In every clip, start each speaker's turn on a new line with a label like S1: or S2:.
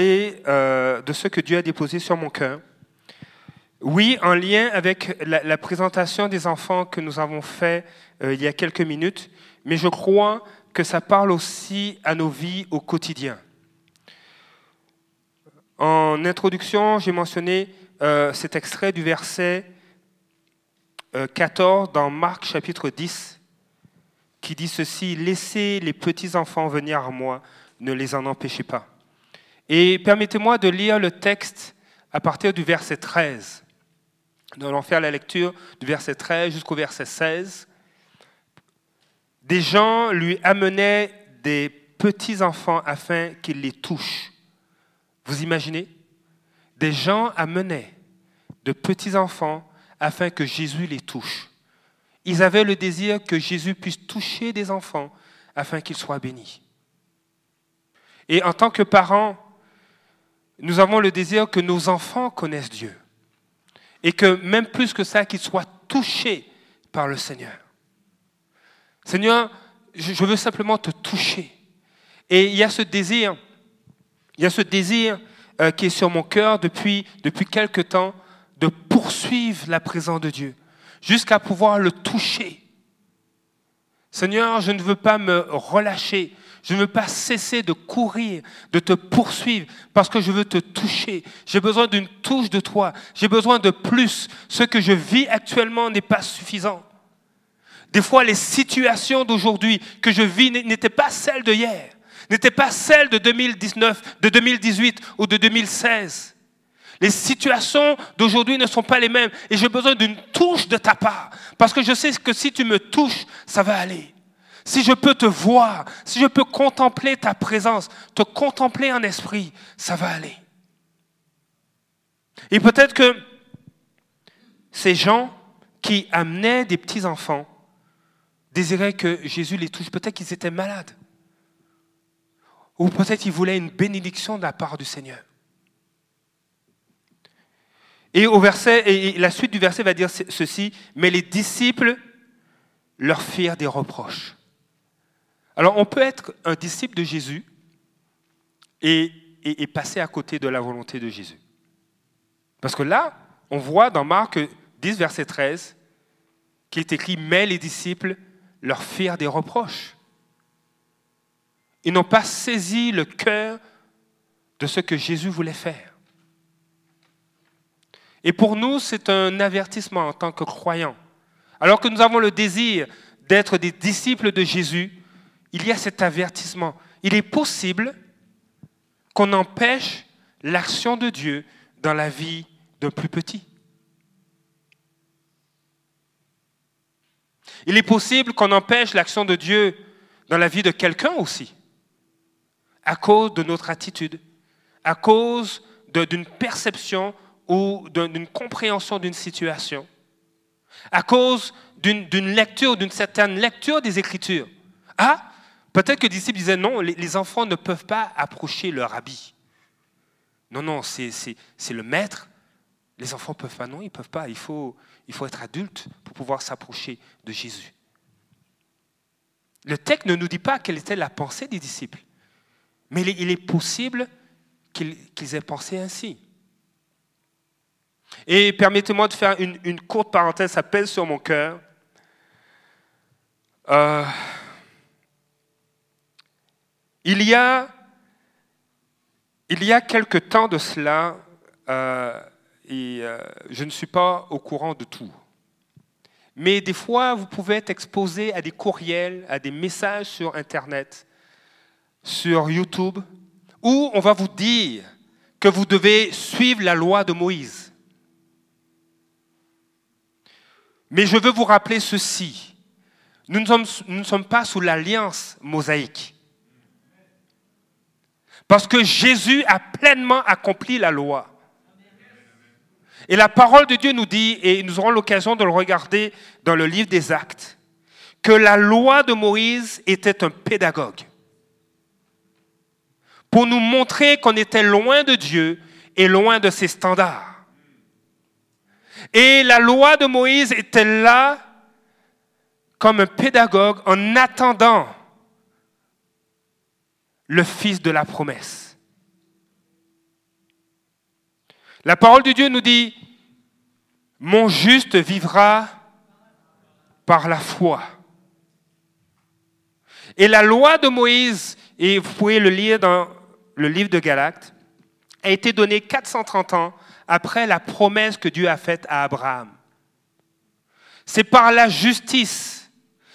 S1: euh, de ce que Dieu a déposé sur mon cœur. Oui, en lien avec la, présentation des enfants que nous avons fait euh, il y a quelques minutes, mais je crois que ça parle aussi à nos vies au quotidien. En introduction, j'ai mentionné euh, cet extrait du verset 14 dans Marc chapitre 10, qui dit ceci, Laissez les petits enfants venir à moi, ne les en empêchez pas. Et permettez-moi de lire le texte à partir du verset 13. Nous allons faire la lecture du verset 13 jusqu'au verset 16. Des gens lui amenaient des petits-enfants afin qu'il les touche. Vous imaginez? Des gens amenaient de petits-enfants afin que Jésus les touche. Ils avaient le désir que Jésus puisse toucher des enfants afin qu'ils soient bénis. Et en tant que parents, nous avons le désir que nos enfants connaissent Dieu. Et que même plus que ça, qu'ils soient touchés par le Seigneur. Seigneur, je veux simplement te toucher. Et il y a ce désir, il y a ce désir euh, qui est sur mon cœur depuis, depuis quelque temps de poursuivre la présence de Dieu jusqu'à pouvoir le toucher. Seigneur, je ne veux pas me relâcher. Je ne veux pas cesser de courir, de te poursuivre, parce que je veux te toucher. J'ai besoin d'une touche de toi. J'ai besoin de plus. Ce que je vis actuellement n'est pas suffisant. Des fois, les situations d'aujourd'hui que je vis n'étaient pas celles de hier, n'étaient pas celles de 2019, de 2018 ou de 2016. Les situations d'aujourd'hui ne sont pas les mêmes et j'ai besoin d'une touche de ta part parce que je sais que si tu me touches, ça va aller si je peux te voir, si je peux contempler ta présence, te contempler en esprit, ça va aller. Et peut-être que ces gens qui amenaient des petits-enfants désiraient que Jésus les touche. Peut-être qu'ils étaient malades. Ou peut-être qu'ils voulaient une bénédiction de la part du Seigneur. Et au verset, et la suite du verset va dire ceci, mais les disciples leur firent des reproches. Alors on peut être un disciple de Jésus et, passer à côté de la volonté de Jésus. Parce que là, on voit dans Marc 10, verset 13, qu'il est écrit, mais les disciples leur firent des reproches. Ils n'ont pas saisi le cœur de ce que Jésus voulait faire. Et pour nous, c'est un avertissement en tant que croyants. Alors que nous avons le désir d'être des disciples de Jésus, il y a cet avertissement. Il est possible qu'on empêche l'action de Dieu dans la vie d'un plus petit. Il est possible qu'on empêche l'action de Dieu dans la vie de quelqu'un aussi, à cause de notre attitude, à cause d'une perception ou d'une compréhension d'une situation, à cause d'une lecture, d'une certaine lecture des Écritures. Ah, Peut-être que les disciples disaient non, les, enfants ne peuvent pas approcher leur habit. Non, non, c'est le maître. Les enfants ne peuvent pas, non, ils ne peuvent pas. Il faut, il faut être adulte pour pouvoir s'approcher de Jésus. Le texte ne nous dit pas quelle était la pensée des disciples, mais il est, possible qu'ils aient pensé ainsi. Et permettez-moi de faire une, courte parenthèse, ça pèse sur mon cœur. Euh, il y a, il quelque temps de cela, euh, et euh, je ne suis pas au courant de tout, mais des fois, vous pouvez être exposé à des courriels, à des messages sur Internet, sur YouTube, où on va vous dire que vous devez suivre la loi de Moïse. Mais je veux vous rappeler ceci. Nous ne sommes pas sous l'alliance mosaïque. Parce que Jésus a pleinement accompli la loi. Et la parole de Dieu nous dit, et nous aurons l'occasion de le regarder dans le livre des actes, que la loi de Moïse était un pédagogue pour nous montrer qu'on était loin de Dieu et loin de ses standards. Et la loi de Moïse était là comme un pédagogue en attendant le fils de la promesse. La parole de Dieu nous dit, mon juste vivra par la foi. Et la loi de Moïse, et vous pouvez le lire dans le livre de Galates, a été donnée 430 ans après la promesse que Dieu a faite à Abraham. C'est par la justice,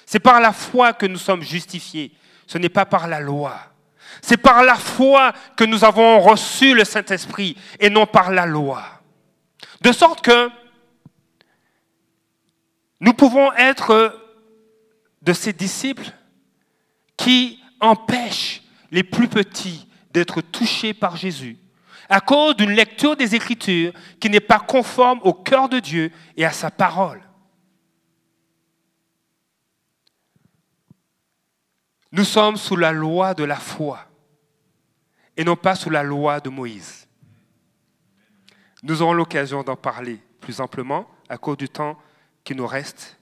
S1: c'est par la foi que nous sommes justifiés. Ce n'est pas par la loi. C'est par la foi que nous avons reçu le Saint-Esprit et non par la loi. De sorte que nous pouvons être de ces disciples qui empêchent les plus petits d'être touchés par Jésus à cause d'une lecture des Écritures qui n'est pas conforme au cœur de Dieu et à sa parole. Nous sommes sous la loi de la foi et non pas sous la loi de Moïse. Nous aurons l'occasion d'en parler plus amplement à cause du temps qui nous reste.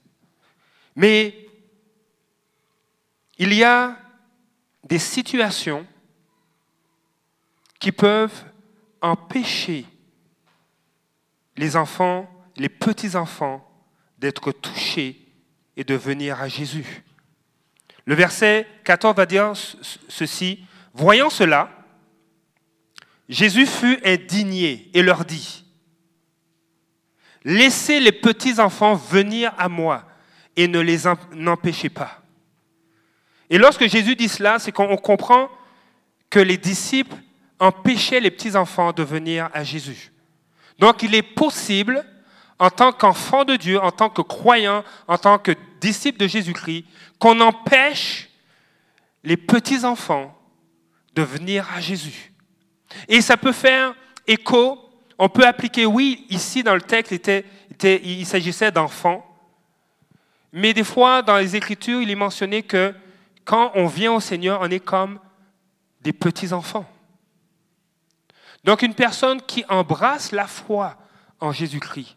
S1: Mais il y a des situations qui peuvent empêcher les enfants, les petits-enfants, d'être touchés et de venir à Jésus. Le verset 14 va dire ceci, voyant cela, Jésus fut indigné et leur dit, Laissez les petits-enfants venir à moi et ne les empêchez pas. Et lorsque Jésus dit cela, c'est qu'on comprend que les disciples empêchaient les petits-enfants de venir à Jésus. Donc il est possible, en tant qu'enfant de Dieu, en tant que croyant, en tant que disciple de Jésus-Christ, qu'on empêche les petits-enfants de venir à Jésus. Et ça peut faire écho, on peut appliquer, oui, ici dans le texte, il s'agissait d'enfants, mais des fois dans les Écritures, il est mentionné que quand on vient au Seigneur, on est comme des petits-enfants. Donc une personne qui embrasse la foi en Jésus-Christ,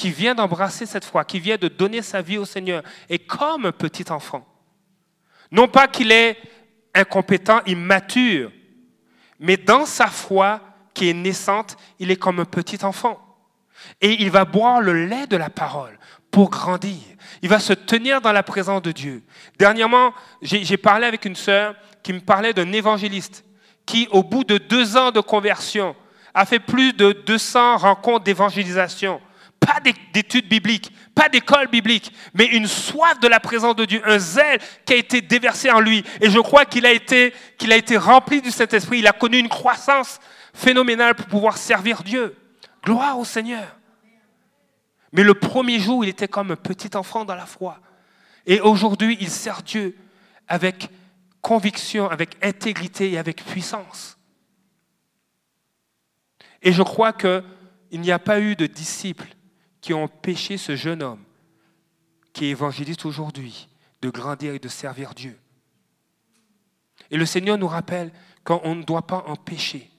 S1: qui vient d'embrasser cette foi, qui vient de donner sa vie au Seigneur, est comme un petit enfant. Non pas qu'il est incompétent, immature, mais dans sa foi qui est naissante, il est comme un petit enfant. Et il va boire le lait de la parole pour grandir. Il va se tenir dans la présence de Dieu. Dernièrement, j'ai parlé avec une sœur qui me parlait d'un évangéliste qui, au bout de deux ans de conversion, a fait plus de 200 rencontres d'évangélisation. Pas d'études bibliques, pas d'école biblique, mais une soif de la présence de Dieu, un zèle qui a été déversé en lui. Et je crois qu'il a été, qu'il a été rempli du Saint-Esprit. Il a connu une croissance phénoménale pour pouvoir servir Dieu. Gloire au Seigneur. Mais le premier jour, il était comme un petit enfant dans la foi. Et aujourd'hui, il sert Dieu avec conviction, avec intégrité et avec puissance. Et je crois qu'il n'y a pas eu de disciples qui ont empêché ce jeune homme qui est évangéliste aujourd'hui de grandir et de servir Dieu. Et le Seigneur nous rappelle qu'on ne doit pas empêcher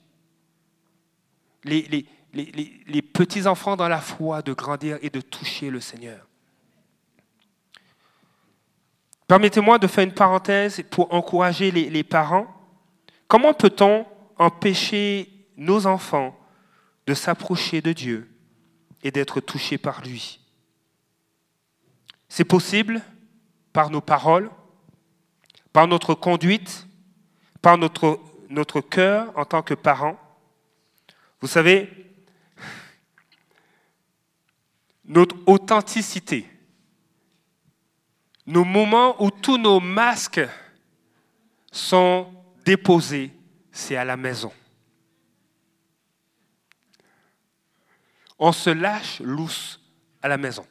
S1: les, les, petits-enfants dans la foi de grandir et de toucher le Seigneur. Permettez-moi de faire une parenthèse pour encourager les, parents. Comment peut-on empêcher nos enfants de s'approcher de Dieu et d'être touchés par lui C'est possible par nos paroles, par notre conduite, par notre, notre cœur en tant que parents. Vous savez, notre authenticité, nos moments où tous nos masques sont déposés, c'est à la maison. On se lâche lousse à la maison.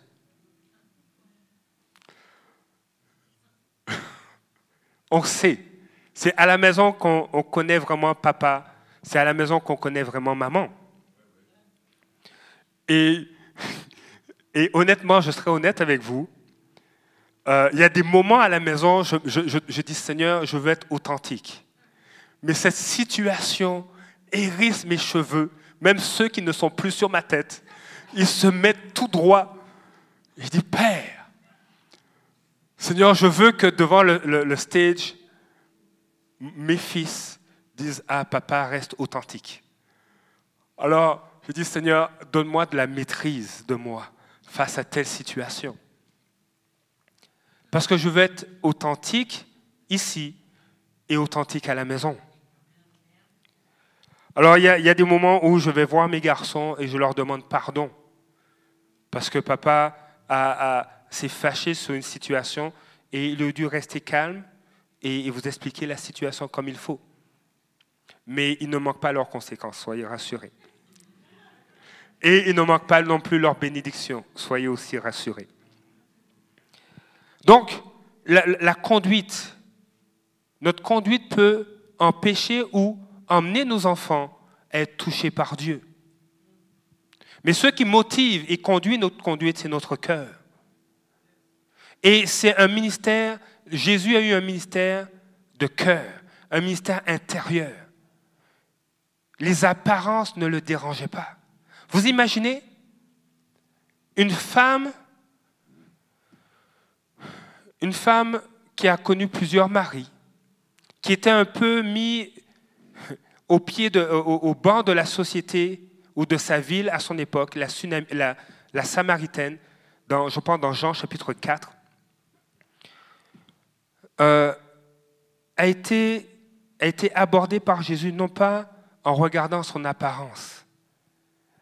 S1: On sait. C'est à la maison qu'on connaît vraiment papa. C'est à la maison qu'on connaît vraiment maman. Et, et honnêtement, je serai honnête avec vous, euh, il y a des moments à la maison, je, je, dis Seigneur, je veux être authentique. Mais cette situation hérisse mes cheveux, même ceux qui ne sont plus sur ma tête. Ils se mettent tout droit. Je dis Père, Seigneur, je veux que devant le, le stage, mes fils disent Ah, papa, reste authentique. Alors, je dis, Seigneur, donne-moi de la maîtrise de moi face à telle situation. Parce que je veux être authentique ici et authentique à la maison. Alors il y, a, des moments où je vais voir mes garçons et je leur demande pardon. Parce que papa s'est fâché sur une situation et il a dû rester calme et, vous expliquer la situation comme il faut. Mais il ne manque pas leurs conséquences, soyez rassurés. Et il ne manque pas non plus leurs bénédictions, soyez aussi rassurés. Donc, la conduite, notre conduite peut empêcher ou emmener nos enfants à être touchés par Dieu. Mais ce qui motive et conduit notre conduite, c'est notre cœur. Et c'est un ministère, Jésus a eu un ministère de cœur, un ministère intérieur. Les apparences ne le dérangeaient pas. Vous imaginez une femme, une femme qui a connu plusieurs maris, qui était un peu mis au, pied de, au, banc de la société ou de sa ville à son époque, la, Samaritaine, dans, je pense dans Jean chapitre 4, euh, a, été, a été abordée par Jésus non pas en regardant son apparence,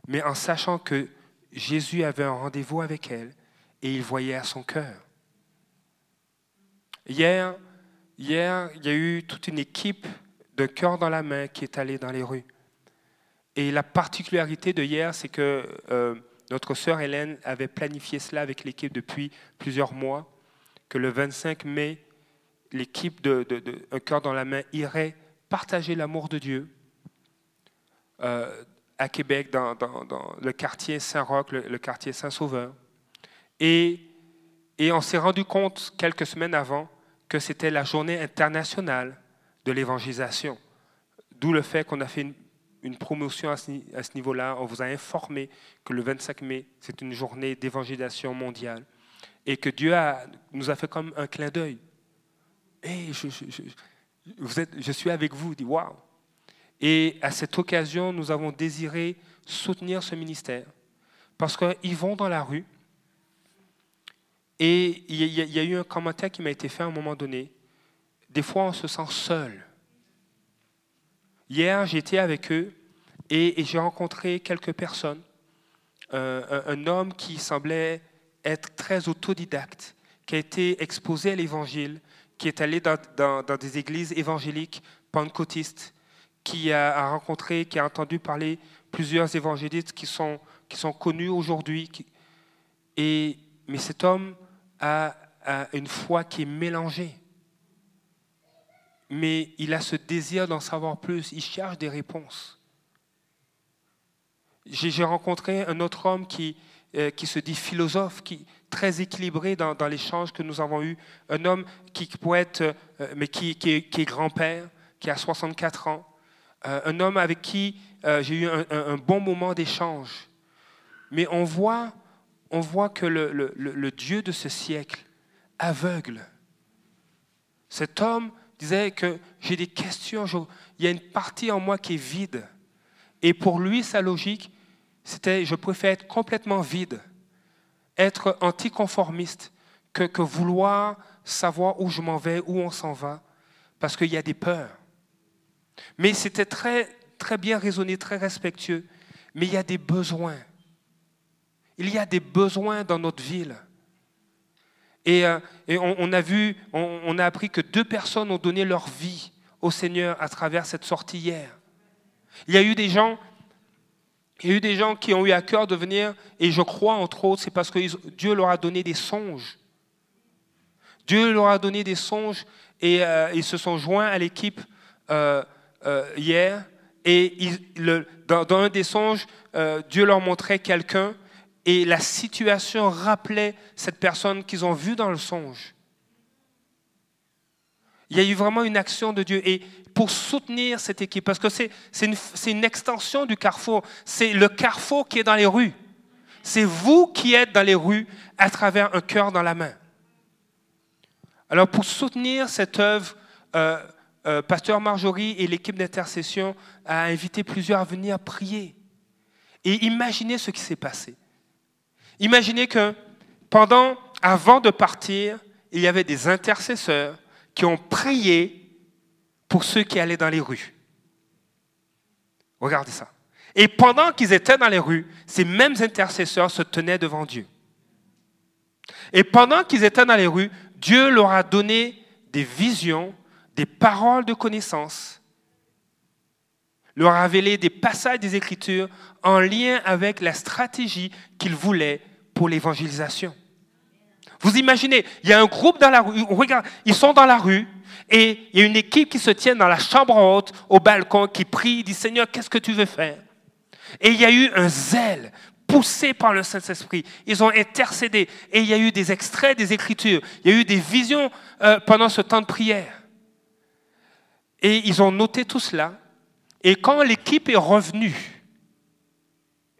S1: mais en sachant que Jésus avait un rendez-vous avec elle et il voyait à son cœur. Hier, hier, il y a eu toute une équipe de cœur dans la main qui est allé dans les rues. Et la particularité de hier, c'est que euh, notre sœur Hélène avait planifié cela avec l'équipe depuis plusieurs mois, que le 25 mai, l'équipe de, cœur dans la main irait partager l'amour de Dieu euh, à Québec, dans, le quartier Saint-Roch, le, quartier Saint-Sauveur. Et, et on s'est rendu compte quelques semaines avant que c'était la journée internationale l'évangélisation. D'où le fait qu'on a fait une, promotion à ce, niveau-là. On vous a informé que le 25 mai, c'est une journée d'évangélisation mondiale. Et que Dieu nous a fait comme un clin d'œil. Et je, vous êtes, je suis avec vous, dit waouh. Et à cette occasion, nous avons désiré soutenir ce ministère. Parce qu'ils vont dans la rue. Et il y, a eu un commentaire qui m'a été fait à un moment donné des fois on se sent seul. Hier, j'étais avec eux et, j'ai rencontré quelques personnes. Euh, un, homme qui semblait être très autodidacte, qui a été exposé à l'Évangile, qui est allé dans, des églises évangéliques pentecôtistes, qui a, rencontré, qui a entendu parler plusieurs évangélistes qui sont, connus aujourd'hui. Mais cet homme a une foi qui est mélangée mais il a ce désir d'en savoir plus, il cherche des réponses. J'ai rencontré un autre homme qui, euh, qui se dit philosophe, qui très équilibré dans, dans l'échange que nous avons eu, un homme qui, être, euh, mais qui, qui est, grand-père, qui a 64 ans, euh, un homme avec qui j'ai eu un, un, bon moment d'échange. Mais on voit, on voit que le, le, le Dieu de ce siècle aveugle. Cet homme disait que j'ai des questions, il y a une partie en moi qui est vide. Et pour lui, sa logique, c'était je préfère être complètement vide, être anticonformiste, que, que vouloir savoir où je m'en vais, où on s'en va, parce qu'il y a des peurs. Mais c'était très, très bien raisonné, très respectueux. Mais il y a des besoins. Il y a des besoins dans notre ville. Et, euh, on, a vu, on, a appris que deux personnes ont donné leur vie au Seigneur à travers cette sortie hier. Il y a eu des gens, il y a eu des gens qui ont eu à cœur de venir, et je crois entre autres, c'est parce que Dieu leur a donné des songes. Dieu leur a donné des songes et euh, ils se sont joints à l'équipe euh, hier. Et dans, dans, un des songes, Dieu leur montrait quelqu'un et la situation rappelait cette personne qu'ils ont vue dans le songe. Il y a eu vraiment une action de Dieu. Et pour soutenir cette équipe, parce que c'est une, extension du carrefour, c'est le carrefour qui est dans les rues. C'est vous qui êtes dans les rues à travers un cœur dans la main. Alors pour soutenir cette œuvre, euh, euh, Pasteur Marjorie et l'équipe d'intercession a invité plusieurs à venir prier Et imaginez ce qui s'est passé. Imaginez que pendant, avant de partir, il y avait des intercesseurs qui ont prié pour ceux qui allaient dans les rues. Regardez ça. Et pendant qu'ils étaient dans les rues, ces mêmes intercesseurs se tenaient devant Dieu. Et pendant qu'ils étaient dans les rues, Dieu leur a donné des visions, des paroles de connaissance, leur a révélé des passages des Écritures en lien avec la stratégie qu'ils voulaient pour l'évangélisation. Vous imaginez, il y a un groupe dans la rue, regarde, ils sont dans la rue, et il y a une équipe qui se tient dans la chambre haute, au balcon, qui prie, dit Seigneur, qu'est-ce que tu veux faire? Et il y a eu un zèle poussé par le Saint-Esprit. Ils ont intercédé. Et il y a eu des extraits des Écritures. Il y a eu des visions euh, pendant ce temps de prière. Et ils ont noté tout cela. Et quand l'équipe est revenue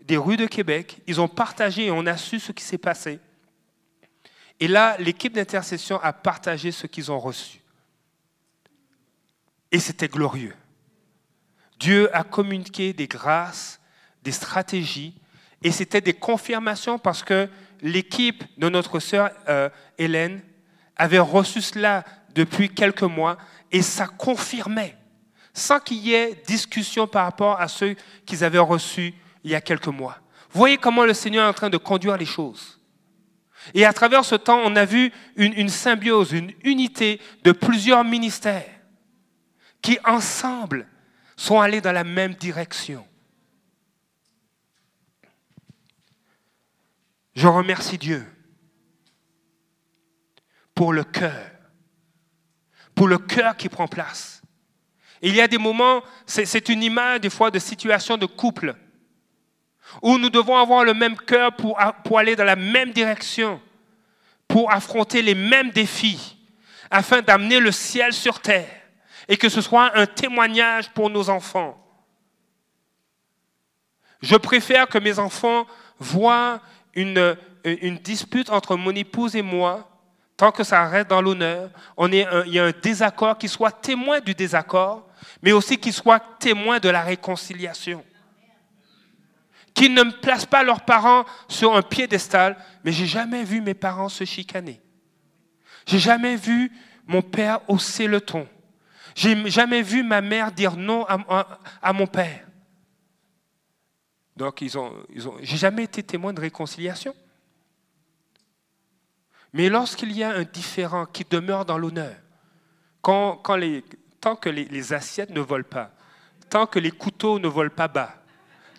S1: des rues de Québec, ils ont partagé et on a su ce qui s'est passé. Et là, l'équipe d'intercession a partagé ce qu'ils ont reçu. Et c'était glorieux. Dieu a communiqué des grâces, des stratégies, et c'était des confirmations parce que l'équipe de notre sœur euh, Hélène avait reçu cela depuis quelques mois, et ça confirmait, sans qu'il y ait discussion par rapport à ceux qu'ils avaient reçus il y a quelques mois. Voyez comment le Seigneur est en train de conduire les choses. Et à travers ce temps, on a vu une, symbiose, une unité de plusieurs ministères qui ensemble sont allés dans la même direction. Je remercie Dieu pour le cœur, pour le cœur qui prend place. il y a des moments, c'est une image des fois de situation de couple, où nous devons avoir le même cœur pour, aller dans la même direction, pour affronter les mêmes défis, afin d'amener le ciel sur terre et que ce soit un témoignage pour nos enfants. Je préfère que mes enfants voient une, une dispute entre mon épouse et moi, tant que ça reste dans l'honneur, il y a un désaccord, qui soit témoin du désaccord, mais aussi qui soit témoin de la réconciliation. Qu'ils ne placent pas leurs parents sur un piédestal, mais j'ai jamais vu mes parents se chicaner. J'ai jamais vu mon père hausser le ton. J'ai jamais vu ma mère dire non à, mon père. Donc, ils ont, j'ai jamais été témoin de réconciliation. Mais lorsqu'il y a un différent qui demeure dans l'honneur, quand, quand les, tant que les, assiettes ne volent pas, tant que les couteaux ne volent pas bas,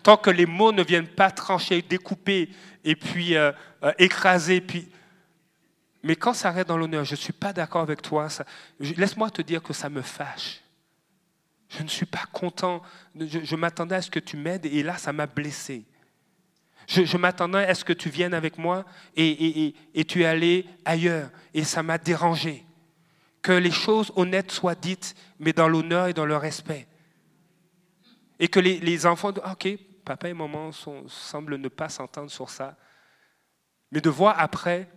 S1: tant que les mots ne viennent pas trancher, découper et puis euh, euh, écraser, puis mais quand ça reste dans l'honneur, je ne suis pas d'accord avec toi, laisse-moi te dire que ça me fâche. Je ne suis pas content. Je, m'attendais à ce que tu m'aides et là, ça m'a blessé. Je, m'attendais à ce que tu viennes avec moi et, tu es allé ailleurs et ça m'a dérangé. Que les choses honnêtes soient dites, mais dans l'honneur et dans le respect. Et que les, enfants, ok, papa et maman semblent ne pas s'entendre sur ça. Mais de voir après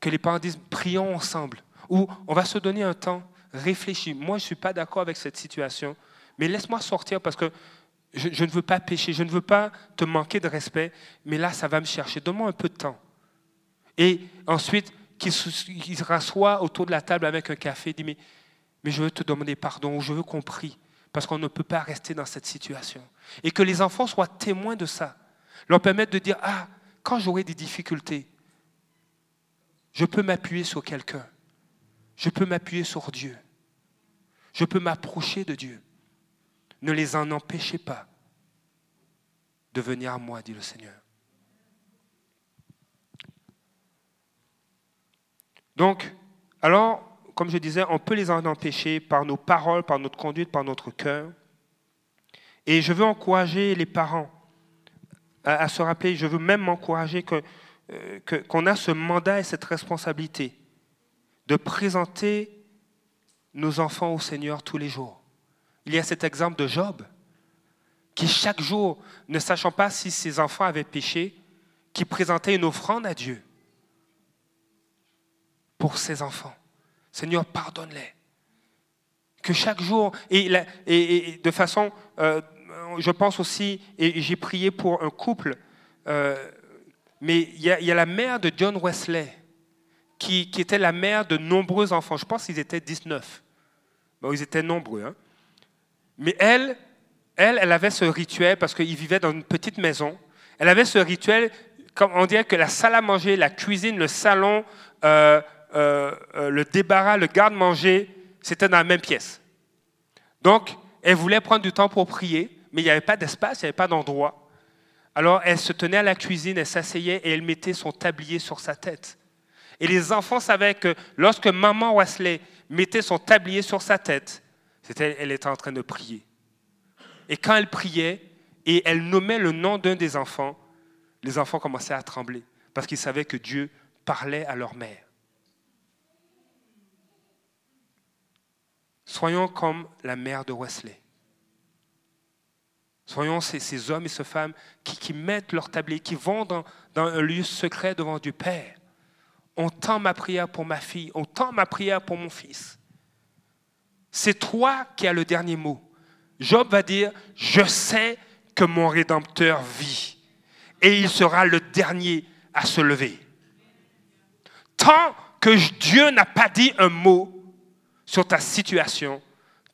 S1: que les parents disent prions ensemble, ou on va se donner un temps, réfléchis. Moi, je ne suis pas d'accord avec cette situation, mais laisse-moi sortir parce que je, ne veux pas pécher, je ne veux pas te manquer de respect, mais là, ça va me chercher. Donne-moi un peu de temps. Et ensuite, qu'il se rassoit autour de la table avec un café, dit mais, mais je veux te demander pardon, ou je veux qu'on prie, parce qu'on ne peut pas rester dans cette situation. Et que les enfants soient témoins de ça, leur permettre de dire, ah, quand j'aurai des difficultés, je peux m'appuyer sur quelqu'un. Je peux m'appuyer sur Dieu. Je peux m'approcher de Dieu. Ne les en empêchez pas de venir à moi, dit le Seigneur. Donc, alors, comme je disais, on peut les en empêcher par nos paroles, par notre conduite, par notre cœur. Et je veux encourager les parents à, se rappeler, je veux même m'encourager euh, qu'on a ce mandat et cette responsabilité de présenter nos enfants au Seigneur tous les jours. Il y a cet exemple de Job, qui chaque jour, ne sachant pas si ses enfants avaient péché, qui présentait une offrande à Dieu pour ses enfants. Seigneur, pardonne-les. Que chaque jour, et, de façon euh, je pense aussi, et j'ai prié pour un couple, euh, mais il y, a la mère de John Wesley, qui, était la mère de nombreux enfants. Je pense qu'ils étaient 19. Bon, ils étaient nombreux. Hein. Mais elle, elle, elle avait ce rituel parce qu'ils vivaient dans une petite maison. Elle avait ce rituel, comme on dirait que la salle à manger, la cuisine, le salon, euh, euh, le débarras, le garde-manger, c'était dans la même pièce. Donc, elle voulait prendre du temps pour prier, mais il n'y avait pas d'espace, il n'y avait pas d'endroit. Alors, elle se tenait à la cuisine, elle s'asseyait et elle mettait son tablier sur sa tête. Et les enfants savaient que lorsque maman Wesley mettait son tablier sur sa tête, elle était en train de prier. Et quand elle priait et elle nommait le nom d'un des enfants, les enfants commençaient à trembler parce qu'ils savaient que Dieu parlait à leur mère. Soyons comme la mère de Wesley. Soyons ces, hommes et ces femmes qui, mettent leur tablier, qui vont dans, un lieu secret devant Dieu Père. On tend ma prière pour ma fille, on tend ma prière pour mon fils. C'est toi qui as le dernier mot. Job va dire, je sais que mon Rédempteur vit et il sera le dernier à se lever. Tant que Dieu n'a pas dit un mot, sur ta situation,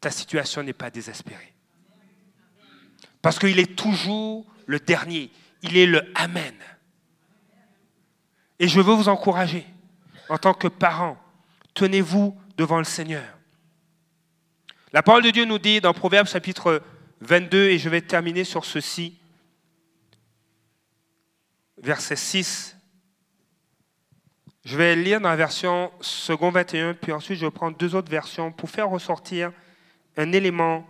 S1: ta situation n'est pas désespérée. Parce qu'il est toujours le dernier. Il est le Amen. Et je veux vous encourager, en tant que parents, tenez-vous devant le Seigneur. La parole de Dieu nous dit dans Proverbe chapitre 22, et je vais terminer sur ceci, verset 6, je vais lire dans la version second 21, puis ensuite je vais prendre deux autres versions pour faire ressortir un élément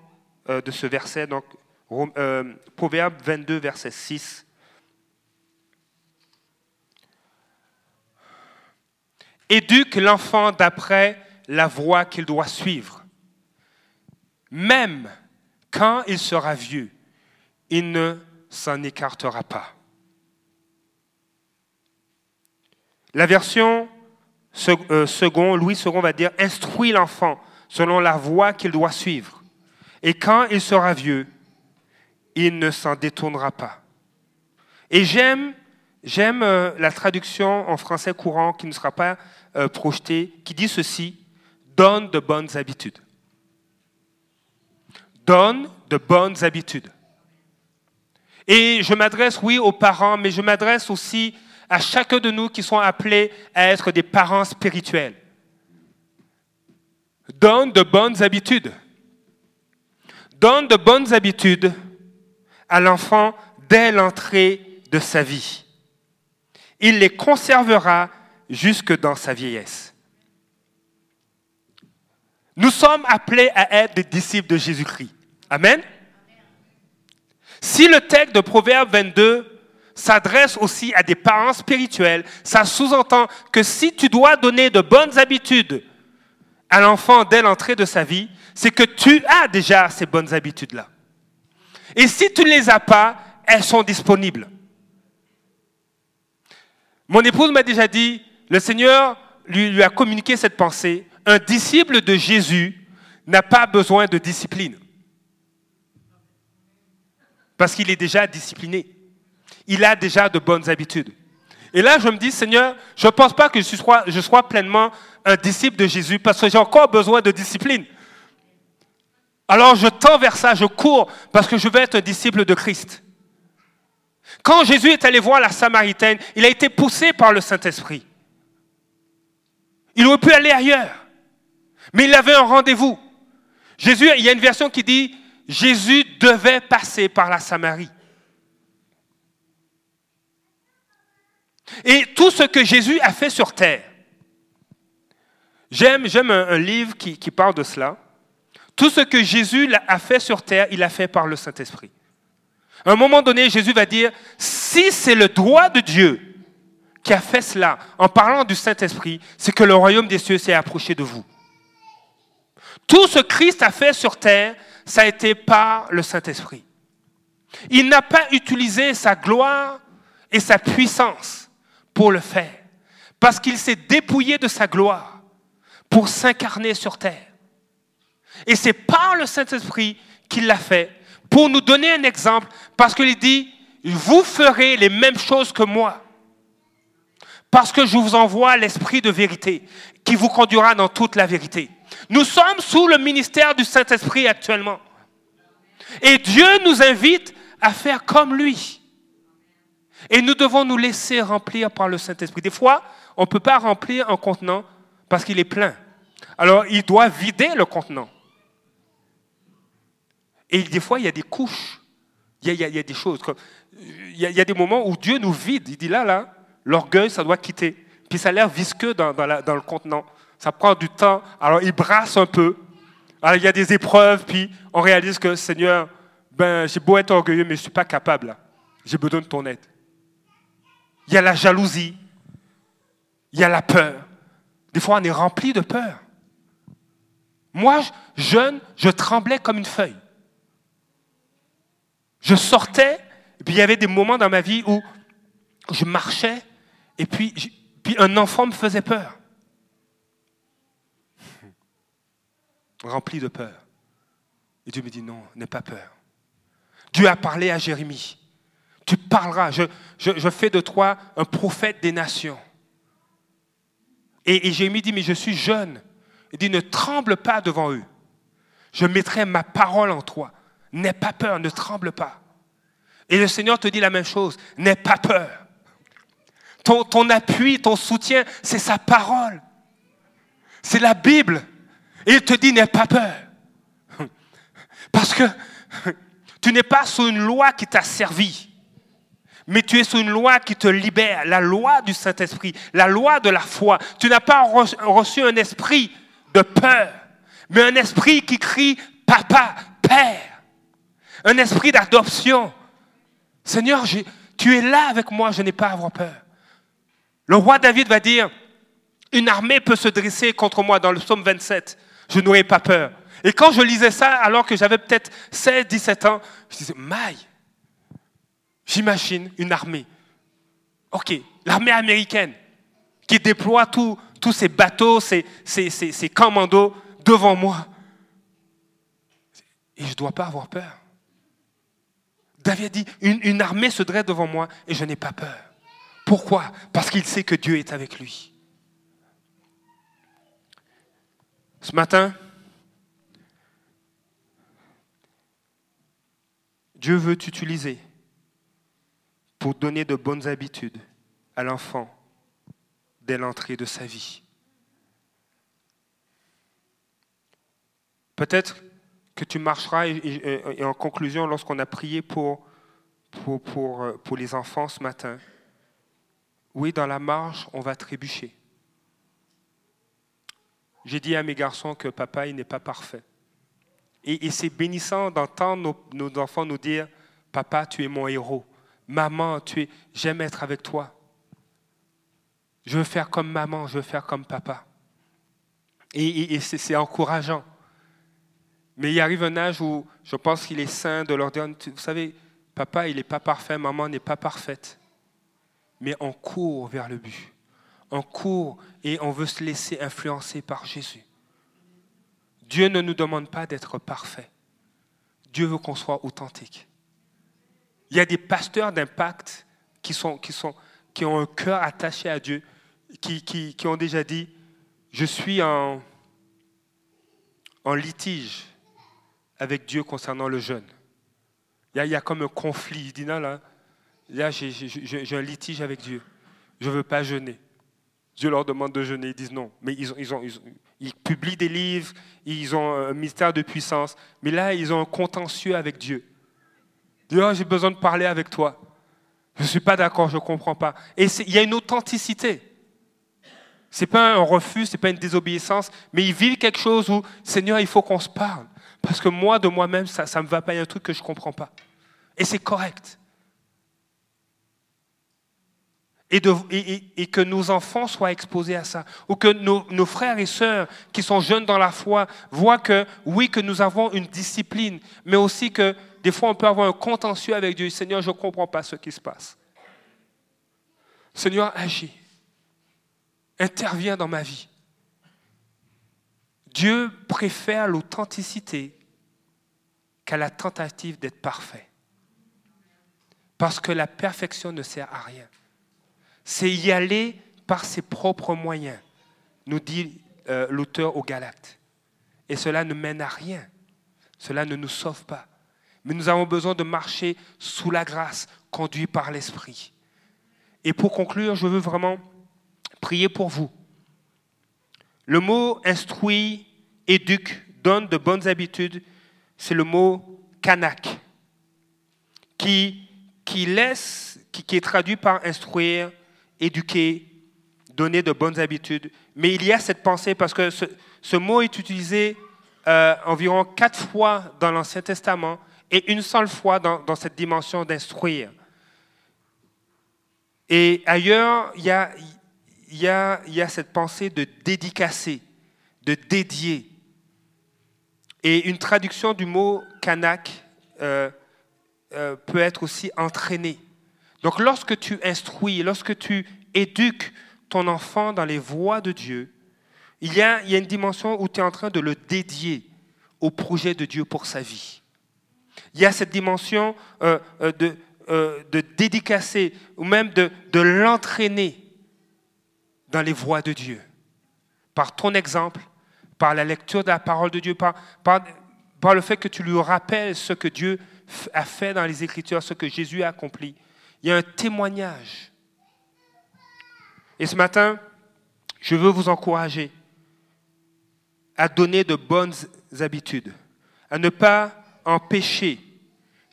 S1: euh, de ce verset, donc euh, Proverbe 22, verset 6. Éduque l'enfant d'après la voie qu'il doit suivre. Même quand il sera vieux, il ne s'en écartera pas. La version euh, second, Louis II va dire instruis l'enfant selon la voie qu'il doit suivre. Et quand il sera vieux, il ne s'en détournera pas. Et j'aime, j'aime euh, la traduction en français courant qui ne sera pas euh, projetée, qui dit ceci donne de bonnes habitudes. Donne de bonnes habitudes. Et je m'adresse, oui, aux parents, mais je m'adresse aussi à chacun de nous qui sont appelés à être des parents spirituels. Donne de bonnes habitudes. Donne de bonnes habitudes à l'enfant dès l'entrée de sa vie. Il les conservera jusque dans sa vieillesse. Nous sommes appelés à être des disciples de Jésus-Christ. Amen. Si le texte de Proverbe 22 s'adresse aussi à des parents spirituels. Ça sous-entend que si tu dois donner de bonnes habitudes à l'enfant dès l'entrée de sa vie, c'est que tu as déjà ces bonnes habitudes-là. Et si tu ne les as pas, elles sont disponibles. Mon épouse m'a déjà dit, le Seigneur lui, lui a communiqué cette pensée, un disciple de Jésus n'a pas besoin de discipline. Parce qu'il est déjà discipliné il a déjà de bonnes habitudes. Et là, je me dis, Seigneur, je ne pense pas que je sois, pleinement un disciple de Jésus parce que j'ai encore besoin de discipline. Alors je tends vers ça, je cours parce que je veux être un disciple de Christ. Quand Jésus est allé voir la Samaritaine, il a été poussé par le Saint-Esprit. Il aurait pu aller ailleurs, mais il avait un rendez-vous. Jésus, il y a une version qui dit, Jésus devait passer par la Samarie. Et tout ce que Jésus a fait sur terre, j'aime, un, livre qui, parle de cela. Tout ce que Jésus a fait sur terre, il a fait par le Saint-Esprit. À un moment donné, Jésus va dire, si c'est le droit de Dieu qui a fait cela en parlant du Saint-Esprit, c'est que le royaume des cieux s'est approché de vous. Tout ce Christ a fait sur terre, ça a été par le Saint-Esprit. Il n'a pas utilisé sa gloire et sa puissance pour le faire. Parce qu'il s'est dépouillé de sa gloire pour s'incarner sur terre. Et c'est par le Saint-Esprit qu'il l'a fait pour nous donner un exemple, parce qu'il dit, vous ferez les mêmes choses que moi. Parce que je vous envoie l'Esprit de vérité qui vous conduira dans toute la vérité. Nous sommes sous le ministère du Saint-Esprit actuellement. Et Dieu nous invite à faire comme lui. Et nous devons nous laisser remplir par le Saint-Esprit. Des fois, on ne peut pas remplir un contenant parce qu'il est plein. Alors, il doit vider le contenant. Et des fois, il y a des couches. Il y a, des choses. il, y a, des moments où Dieu nous vide. Il dit là, là, l'orgueil, ça doit quitter. Puis ça a l'air visqueux dans, le contenant. Ça prend du temps. Alors, il brasse un peu. Il y a des épreuves, puis on réalise que, Seigneur, ben, j'ai beau être orgueilleux, mais je ne suis pas capable. J'ai besoin de ton aide. Il y a la jalousie. Il y a la peur. Des fois, on est rempli de peur. Moi, jeune, je tremblais comme une feuille. Je sortais, et puis il y avait des moments dans ma vie où je marchais, et puis, un enfant me faisait peur. Rempli de peur. Et Dieu me dit, non, n'aie pas peur. Dieu a parlé à Jérémie. Tu parleras, je, je, fais de toi un prophète des nations. Et, et Jérémie dit, mais je suis jeune. Il dit, ne tremble pas devant eux. Je mettrai ma parole en toi. N'aie pas peur, ne tremble pas. Et le Seigneur te dit la même chose, n'aie pas peur. Ton, ton appui, ton soutien, c'est sa parole. C'est la Bible. Et il te dit, n'aie pas peur. Parce que tu n'es pas sous une loi qui t'a servi, mais tu es sous une loi qui te libère, la loi du Saint-Esprit, la loi de la foi. Tu n'as pas reçu un esprit de peur, mais un esprit qui crie Papa, Père. Un esprit d'adoption. Seigneur, tu es là avec moi, je n'ai pas à avoir peur. Le roi David va dire, une armée peut se dresser contre moi dans le psaume 27, je n'aurai pas peur. Et quand je lisais ça, alors que j'avais peut-être 16, 17 ans, je disais, maille, j'imagine une armée. OK, l'armée américaine qui déploie tous ces bateaux, ces, commandos devant moi. Et je ne dois pas avoir peur. David dit, une, une armée se dresse devant moi et je n'ai pas peur. Pourquoi? Parce qu'il sait que Dieu est avec lui. Ce matin, Dieu veut t'utiliser pour donner de bonnes habitudes à l'enfant dès l'entrée de sa vie. Peut-être que tu marcheras, et, en conclusion, lorsqu'on a prié euh, pour les enfants ce matin, oui, dans la marche, on va trébucher. J'ai dit à mes garçons que papa, il n'est pas parfait. Et, c'est bénissant d'entendre nos, enfants nous dire, papa, tu es mon héros. Maman, tu j'aime être avec toi. Je veux faire comme maman, je veux faire comme papa. Et, et c'est encourageant. Mais il arrive un âge où je pense qu'il est sain de leur dire, vous savez, papa, il n'est pas parfait, maman n'est pas parfaite. Mais on court vers le but. On court et on veut se laisser influencer par Jésus. Dieu ne nous demande pas d'être parfait. Dieu veut qu'on soit authentique. Il y a des pasteurs d'impact qui, sont, qui, sont, qui ont un cœur attaché à Dieu, qui, qui, ont déjà dit, je suis en, en litige avec Dieu concernant le jeûne. Il y, a, il y a comme un conflit. Il dit, non, là, là j'ai un litige avec Dieu. Je ne veux pas jeûner. Dieu leur demande de jeûner, ils disent non. Mais ils, ont, ils, ont, ils, publient des livres, ils ont un mystère de puissance. Mais là, ils ont un contentieux avec Dieu. Dieu, oh, j'ai besoin de parler avec toi. Je ne suis pas d'accord, je ne comprends pas. Et il y a une authenticité. Ce n'est pas un refus, ce n'est pas une désobéissance, mais ils vivent quelque chose où, Seigneur, il faut qu'on se parle. Parce que moi, de moi-même, ça ne me va pas, il y a un truc que je ne comprends pas. Et c'est correct. et, que nos enfants soient exposés à ça, ou que nos, frères et sœurs qui sont jeunes dans la foi voient que oui, que nous avons une discipline, mais aussi que des fois on peut avoir un contentieux avec Dieu. Seigneur, je ne comprends pas ce qui se passe. Seigneur, agis. Interviens dans ma vie. Dieu préfère l'authenticité qu'à la tentative d'être parfait. Parce que la perfection ne sert à rien. C'est y aller par ses propres moyens, nous dit euh, l'auteur aux Galates. Et cela ne mène à rien. Cela ne nous sauve pas. Mais nous avons besoin de marcher sous la grâce, conduit par l'Esprit. Et pour conclure, je veux vraiment prier pour vous. Le mot instruit, éduque, donne de bonnes habitudes, c'est le mot kanak, qui, qui laisse, qui, est traduit par instruire, éduquer, donner de bonnes habitudes. Mais il y a cette pensée parce que ce, mot est utilisé euh, environ quatre fois dans l'Ancien Testament et une seule fois dans, cette dimension d'instruire. Et ailleurs, il y a, cette pensée de dédicacer, de dédier. Et une traduction du mot kanak euh, euh, peut être aussi entraîner. Donc lorsque tu instruis, lorsque tu éduques ton enfant dans les voies de Dieu, il y a une dimension où tu es en train de le dédier au projet de Dieu pour sa vie. Il y a cette dimension euh, de, de dédicacer ou même de, de l'entraîner dans les voies de Dieu. Par ton exemple, par la lecture de la parole de Dieu, par, par, le fait que tu lui rappelles ce que Dieu a fait dans les Écritures, ce que Jésus a accompli. Il y a un témoignage. Et ce matin, je veux vous encourager à donner de bonnes habitudes, à ne pas empêcher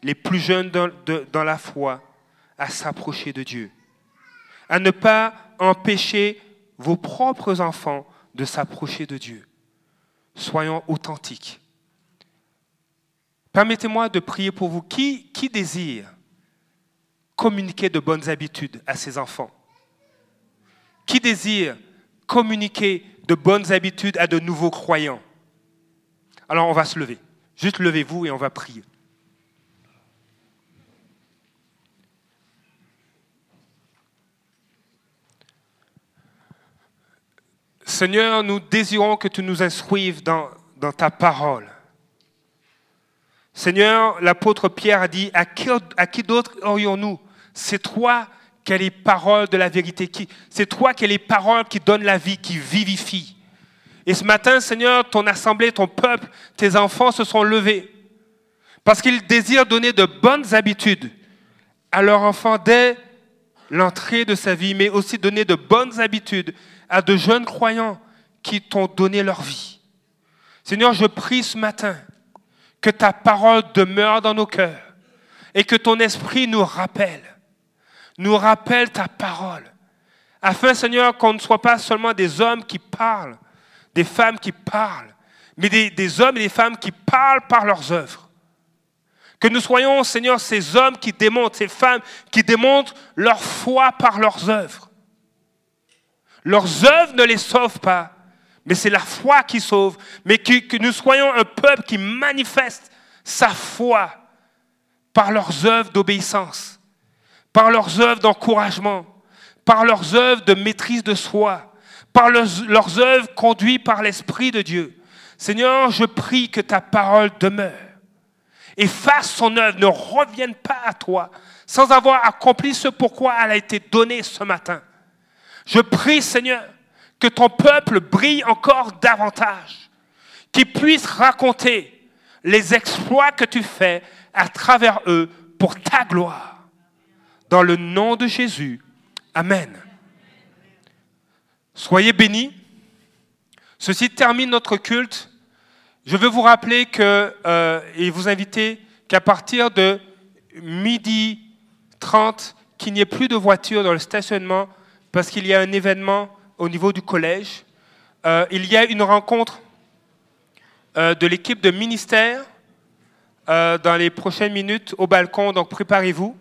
S1: les plus jeunes dans, la foi à s'approcher de Dieu, à ne pas empêcher vos propres enfants de s'approcher de Dieu soyons authentiques. Permettez-moi de prier pour vous. Qui, qui désire communiquer de bonnes habitudes à ses enfants? Qui désire communiquer de bonnes habitudes à de nouveaux croyants? Alors on va se lever. Juste levez-vous et on va prier. Seigneur, nous désirons que tu nous instruives dans, ta parole. Seigneur, l'apôtre Pierre a dit, à qui, à qui d'autre aurions-nous? C'est toi qui as les paroles de la vérité. C'est toi qui as les paroles qui donnent la vie, qui vivifient. Et ce matin, Seigneur, ton assemblée, ton peuple, tes enfants se sont levés parce qu'ils désirent donner de bonnes habitudes à leur enfant dès l'entrée de sa vie, mais aussi donner de bonnes habitudes à de jeunes croyants qui t'ont donné leur vie. Seigneur, je prie ce matin que ta parole demeure dans nos cœurs et que ton esprit nous rappelle, nous rappelle ta parole, afin, Seigneur, qu'on ne soit pas seulement des hommes qui parlent, des femmes qui parlent, mais des, hommes et des femmes qui parlent par leurs œuvres. Que nous soyons, Seigneur, ces hommes qui démontrent, ces femmes qui démontrent leur foi par leurs œuvres. Leurs œuvres ne les sauvent pas, mais c'est la foi qui sauve. Mais que, nous soyons un peuple qui manifeste sa foi par leurs œuvres d'obéissance, par leurs œuvres d'encouragement, par leurs œuvres de maîtrise de soi, par leurs œuvres conduites par l'Esprit de Dieu. Seigneur, je prie que ta parole demeure et fasse son œuvre, ne revienne pas à toi sans avoir accompli ce pourquoi elle a été donnée ce matin. Je prie, Seigneur, que ton peuple brille encore davantage, qu'il puisse raconter les exploits que tu fais à travers eux pour ta gloire. Dans le nom de Jésus. Amen. Soyez bénis. Ceci termine notre culte. Je veux vous rappeler que, euh, et vous inviter qu'à partir de midi 30, qu'il n'y ait plus de voitures dans le stationnement parce qu'il y a un événement au niveau du collège. Euh, il y a une rencontre euh, de l'équipe de ministère dans les prochaines minutes au balcon, donc préparez-vous.